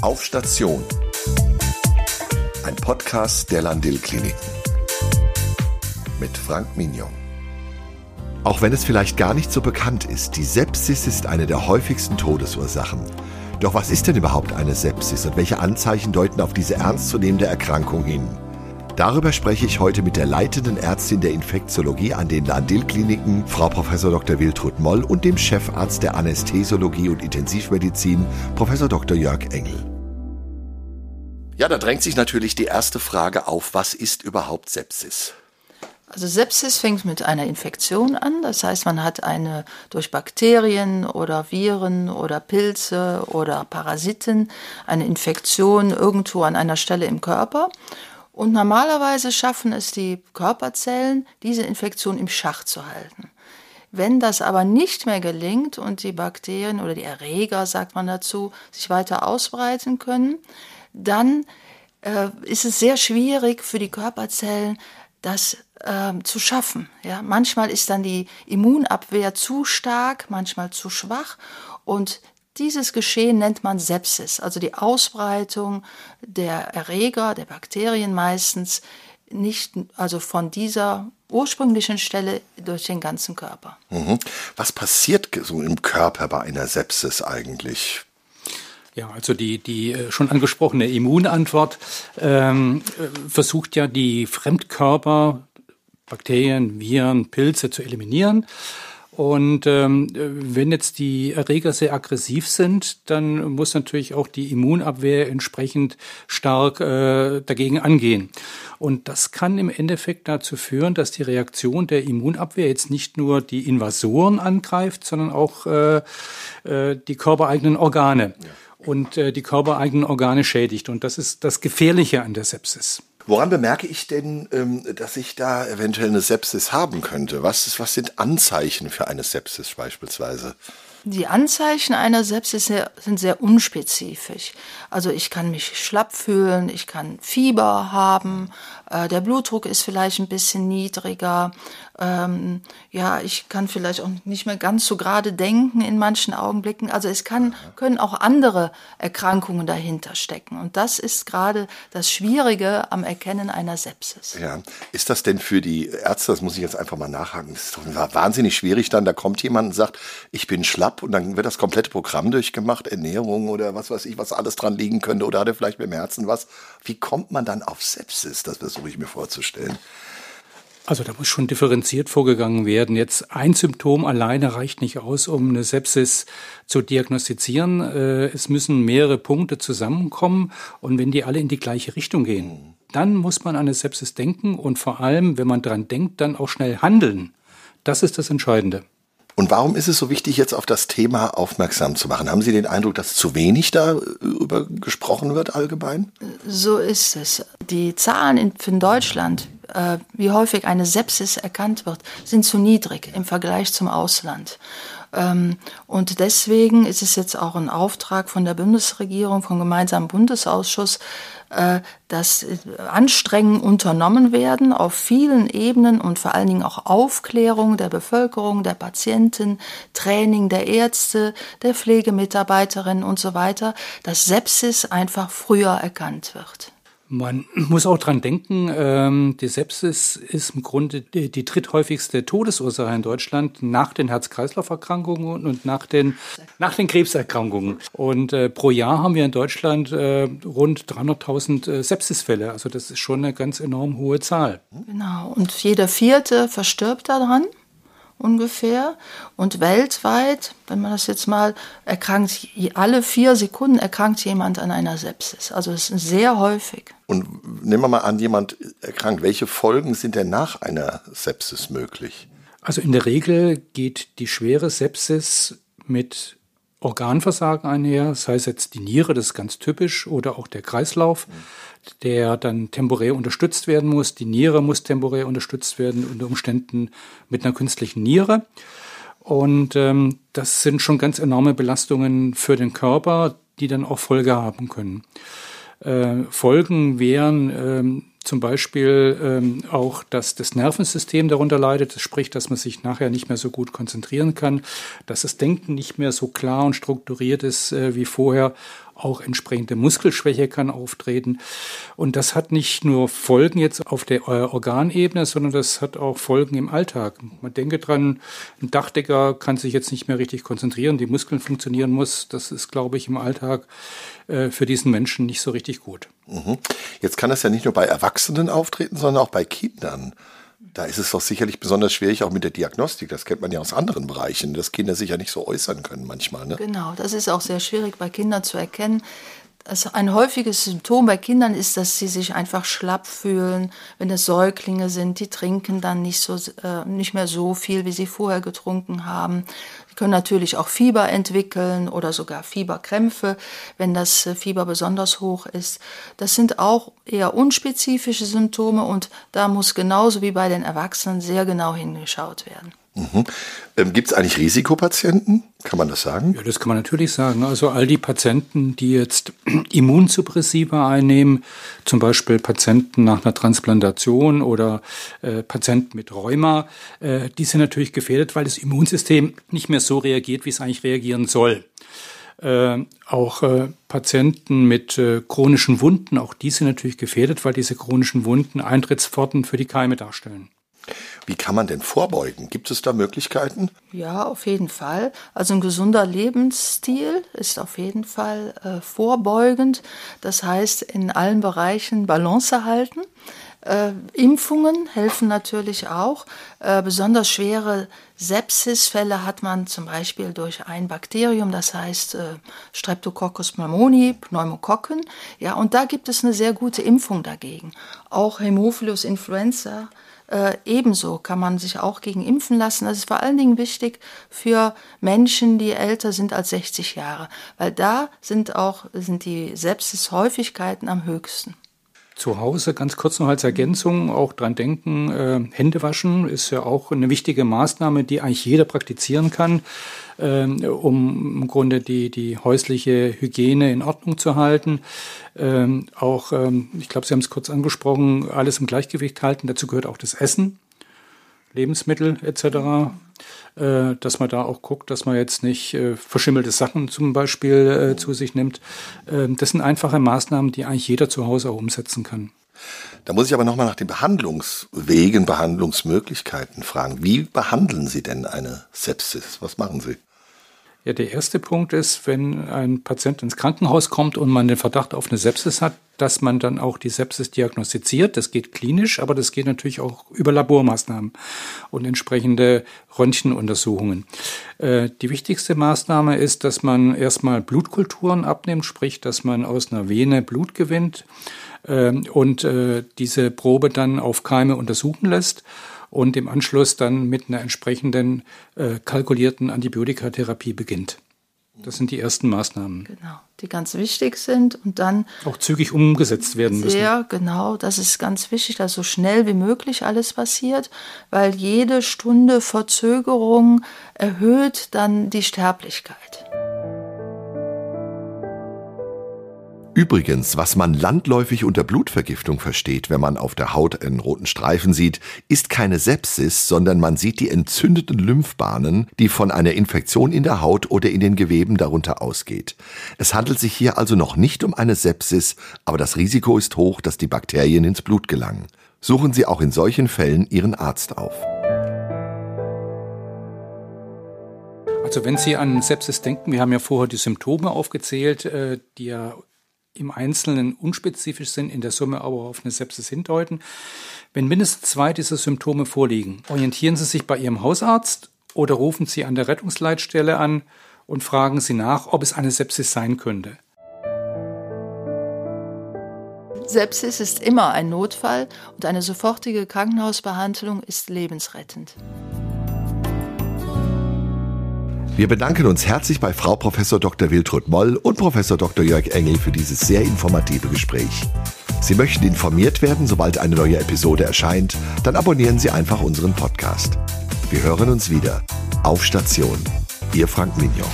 Auf Station. Ein Podcast der Landil Kliniken. Mit Frank Mignon. Auch wenn es vielleicht gar nicht so bekannt ist, die Sepsis ist eine der häufigsten Todesursachen. Doch was ist denn überhaupt eine Sepsis und welche Anzeichen deuten auf diese ernstzunehmende Erkrankung hin? Darüber spreche ich heute mit der leitenden Ärztin der Infektiologie an den Landil-Kliniken, Frau Prof. Dr. Wiltrud Moll und dem Chefarzt der Anästhesiologie und Intensivmedizin, Prof. Dr. Jörg Engel. Ja, da drängt sich natürlich die erste Frage auf, was ist überhaupt Sepsis? Also Sepsis fängt mit einer Infektion an, das heißt man hat eine durch Bakterien oder Viren oder Pilze oder Parasiten eine Infektion irgendwo an einer Stelle im Körper und normalerweise schaffen es die Körperzellen, diese Infektion im Schach zu halten. Wenn das aber nicht mehr gelingt und die Bakterien oder die Erreger, sagt man dazu, sich weiter ausbreiten können, dann äh, ist es sehr schwierig für die Körperzellen, das äh, zu schaffen. Ja? Manchmal ist dann die Immunabwehr zu stark, manchmal zu schwach und dieses Geschehen nennt man Sepsis, also die Ausbreitung der Erreger, der Bakterien meistens, nicht, also von dieser ursprünglichen Stelle durch den ganzen Körper. Mhm. Was passiert so im Körper bei einer Sepsis eigentlich? Ja, also die, die äh, schon angesprochene Immunantwort ähm, äh, versucht ja die Fremdkörper, Bakterien, Viren, Pilze zu eliminieren. Und ähm, wenn jetzt die Erreger sehr aggressiv sind, dann muss natürlich auch die Immunabwehr entsprechend stark äh, dagegen angehen. Und das kann im Endeffekt dazu führen, dass die Reaktion der Immunabwehr jetzt nicht nur die Invasoren angreift, sondern auch äh, äh, die körpereigenen Organe. Ja. Und äh, die körpereigenen Organe schädigt. Und das ist das Gefährliche an der Sepsis. Woran bemerke ich denn, ähm, dass ich da eventuell eine Sepsis haben könnte? Was, ist, was sind Anzeichen für eine Sepsis beispielsweise? Die Anzeichen einer Sepsis sind sehr unspezifisch. Also ich kann mich schlapp fühlen, ich kann Fieber haben, äh, der Blutdruck ist vielleicht ein bisschen niedriger. Ähm, ja, ich kann vielleicht auch nicht mehr ganz so gerade denken in manchen Augenblicken. Also es kann, können auch andere Erkrankungen dahinter stecken. Und das ist gerade das Schwierige am Erkennen einer Sepsis. Ja, ist das denn für die Ärzte, das muss ich jetzt einfach mal nachhaken, das ist doch wahnsinnig schwierig dann, da kommt jemand und sagt, ich bin schlapp und dann wird das komplette Programm durchgemacht, Ernährung oder was weiß ich, was alles dran liegen könnte oder hat er vielleicht mit dem Herzen was. Wie kommt man dann auf Sepsis? Das versuche ich mir vorzustellen. Also da muss schon differenziert vorgegangen werden. Jetzt ein Symptom alleine reicht nicht aus, um eine Sepsis zu diagnostizieren. Äh, es müssen mehrere Punkte zusammenkommen und wenn die alle in die gleiche Richtung gehen, dann muss man an eine Sepsis denken und vor allem, wenn man daran denkt, dann auch schnell handeln. Das ist das Entscheidende. Und warum ist es so wichtig, jetzt auf das Thema aufmerksam zu machen? Haben Sie den Eindruck, dass zu wenig darüber gesprochen wird allgemein? So ist es. Die Zahlen in, Deutschland, äh, wie häufig eine Sepsis erkannt wird, sind zu niedrig im Vergleich zum Ausland. Ähm, und deswegen ist es jetzt auch ein Auftrag von der Bundesregierung, vom gemeinsamen Bundesausschuss, äh, dass äh, Anstrengungen unternommen werden auf vielen Ebenen und vor allen Dingen auch Aufklärung der Bevölkerung, der Patienten, Training der Ärzte, der Pflegemitarbeiterinnen und so weiter, dass Sepsis einfach früher erkannt wird. Man muss auch dran denken, ähm, die Sepsis ist im Grunde die, dritthäufigste Todesursache in Deutschland nach den Herz-Kreislauf-Erkrankungen und nach den, nach den Krebserkrankungen. Und äh, pro Jahr haben wir in Deutschland äh, rund 300.000 äh, Sepsisfälle. Also das ist schon eine ganz enorm hohe Zahl. Genau. Und jeder Vierte verstirbt daran ungefähr. Und weltweit, wenn man das jetzt mal erkrankt, alle vier Sekunden erkrankt jemand an einer Sepsis. Also es ist sehr häufig. Und nehmen wir mal an, jemand erkrankt. Welche Folgen sind denn nach einer Sepsis möglich? Also in der Regel geht die schwere Sepsis mit Organversagen einher, sei es jetzt die Niere, das ist ganz typisch, oder auch der Kreislauf. Der dann temporär unterstützt werden muss. Die Niere muss temporär unterstützt werden, unter Umständen mit einer künstlichen Niere. Und ähm, das sind schon ganz enorme Belastungen für den Körper, die dann auch Folge haben können. Äh, Folgen wären ähm, zum Beispiel ähm, auch, dass das Nervensystem darunter leidet, sprich, dass man sich nachher nicht mehr so gut konzentrieren kann, dass das Denken nicht mehr so klar und strukturiert ist äh, wie vorher auch entsprechende Muskelschwäche kann auftreten. Und das hat nicht nur Folgen jetzt auf der äh, Organebene, sondern das hat auch Folgen im Alltag. Man denke dran, ein Dachdecker kann sich jetzt nicht mehr richtig konzentrieren, die Muskeln funktionieren muss. Das ist, glaube ich, im Alltag äh, für diesen Menschen nicht so richtig gut. Mhm. Jetzt kann das ja nicht nur bei Erwachsenen auftreten, sondern auch bei Kindern. Da ist es doch sicherlich besonders schwierig, auch mit der Diagnostik. Das kennt man ja aus anderen Bereichen, dass Kinder sich ja nicht so äußern können manchmal. Ne? Genau, das ist auch sehr schwierig bei Kindern zu erkennen. Also ein häufiges Symptom bei Kindern ist, dass sie sich einfach schlapp fühlen, wenn es Säuglinge sind. Die trinken dann nicht, so, äh, nicht mehr so viel, wie sie vorher getrunken haben können natürlich auch Fieber entwickeln oder sogar Fieberkrämpfe, wenn das äh, Fieber besonders hoch ist. Das sind auch eher unspezifische Symptome und da muss genauso wie bei den Erwachsenen sehr genau hingeschaut werden. Mhm. Ähm, Gibt es eigentlich Risikopatienten? Kann man das sagen? Ja, das kann man natürlich sagen. Also all die Patienten, die jetzt Immunsuppressiva einnehmen, zum Beispiel Patienten nach einer Transplantation oder äh, Patienten mit Rheuma, äh, die sind natürlich gefährdet, weil das Immunsystem nicht mehr so reagiert, wie es eigentlich reagieren soll. Äh, auch äh, Patienten mit äh, chronischen Wunden, auch die sind natürlich gefährdet, weil diese chronischen Wunden Eintrittspforten für die Keime darstellen. Wie kann man denn vorbeugen? Gibt es da Möglichkeiten? Ja, auf jeden Fall. Also ein gesunder Lebensstil ist auf jeden Fall äh, vorbeugend. Das heißt, in allen Bereichen Balance halten. Äh, Impfungen helfen natürlich auch. Äh, besonders schwere Sepsisfälle hat man zum Beispiel durch ein Bakterium, das heißt äh, Streptococcus pneumoniae, Pneumokokken. Ja, und da gibt es eine sehr gute Impfung dagegen. Auch Hämophilus influenza äh, ebenso kann man sich auch gegen impfen lassen. Das ist vor allen Dingen wichtig für Menschen, die älter sind als 60 Jahre, weil da sind auch sind die Sepsis-Häufigkeiten am höchsten. Zu Hause ganz kurz noch als Ergänzung auch dran denken, äh, Hände waschen ist ja auch eine wichtige Maßnahme, die eigentlich jeder praktizieren kann, äh, um im Grunde die, die häusliche Hygiene in Ordnung zu halten. Ähm, auch, ähm, ich glaube, Sie haben es kurz angesprochen, alles im Gleichgewicht halten. Dazu gehört auch das Essen, Lebensmittel etc äh, dass man da auch guckt, dass man jetzt nicht äh, verschimmelte Sachen zum Beispiel äh, zu sich nimmt. Äh, das sind einfache Maßnahmen, die eigentlich jeder zu Hause auch umsetzen kann. Da muss ich aber nochmal nach den Behandlungswegen, Behandlungsmöglichkeiten fragen. Wie behandeln Sie denn eine Sepsis? Was machen Sie? Ja, der erste Punkt ist, wenn ein Patient ins Krankenhaus kommt und man den Verdacht auf eine Sepsis hat, dass man dann auch die Sepsis diagnostiziert. Das geht klinisch, aber das geht natürlich auch über Labormaßnahmen und entsprechende Röntgenuntersuchungen. Äh, die wichtigste Maßnahme ist, dass man erstmal Blutkulturen abnimmt, sprich, dass man aus einer Vene Blut gewinnt äh, und äh, diese Probe dann auf Keime untersuchen lässt und im Anschluss dann mit einer entsprechenden äh, kalkulierten Antibiotikatherapie beginnt. Das sind die ersten Maßnahmen. Genau, die ganz wichtig sind und dann auch zügig umgesetzt werden müssen. Sehr genau, das ist ganz wichtig, dass so schnell wie möglich alles passiert, weil jede Stunde Verzögerung erhöht dann die Sterblichkeit. Übrigens, was man landläufig unter Blutvergiftung versteht, wenn man auf der Haut einen roten Streifen sieht, ist keine Sepsis, sondern man sieht die entzündeten Lymphbahnen, die von einer Infektion in der Haut oder in den Geweben darunter ausgeht. Es handelt sich hier also noch nicht um eine Sepsis, aber das Risiko ist hoch, dass die Bakterien ins Blut gelangen. Suchen Sie auch in solchen Fällen Ihren Arzt auf. Also wenn Sie an Sepsis denken, wir haben ja vorher die Symptome aufgezählt, äh, die ja im Einzelnen unspezifisch sind, in der Summe aber auf eine Sepsis hindeuten. Wenn mindestens zwei dieser Symptome vorliegen, orientieren Sie sich bei Ihrem Hausarzt oder rufen Sie an der Rettungsleitstelle an und fragen Sie nach, ob es eine Sepsis sein könnte. Sepsis ist immer ein Notfall und eine sofortige Krankenhausbehandlung ist lebensrettend. Wir bedanken uns herzlich bei Frau Professor Dr. Wiltrud Moll und Professor Dr. Jörg Engel für dieses sehr informative Gespräch. Sie möchten informiert werden, sobald eine neue Episode erscheint, dann abonnieren Sie einfach unseren Podcast. Wir hören uns wieder. Auf Station. Ihr Frank Mignon.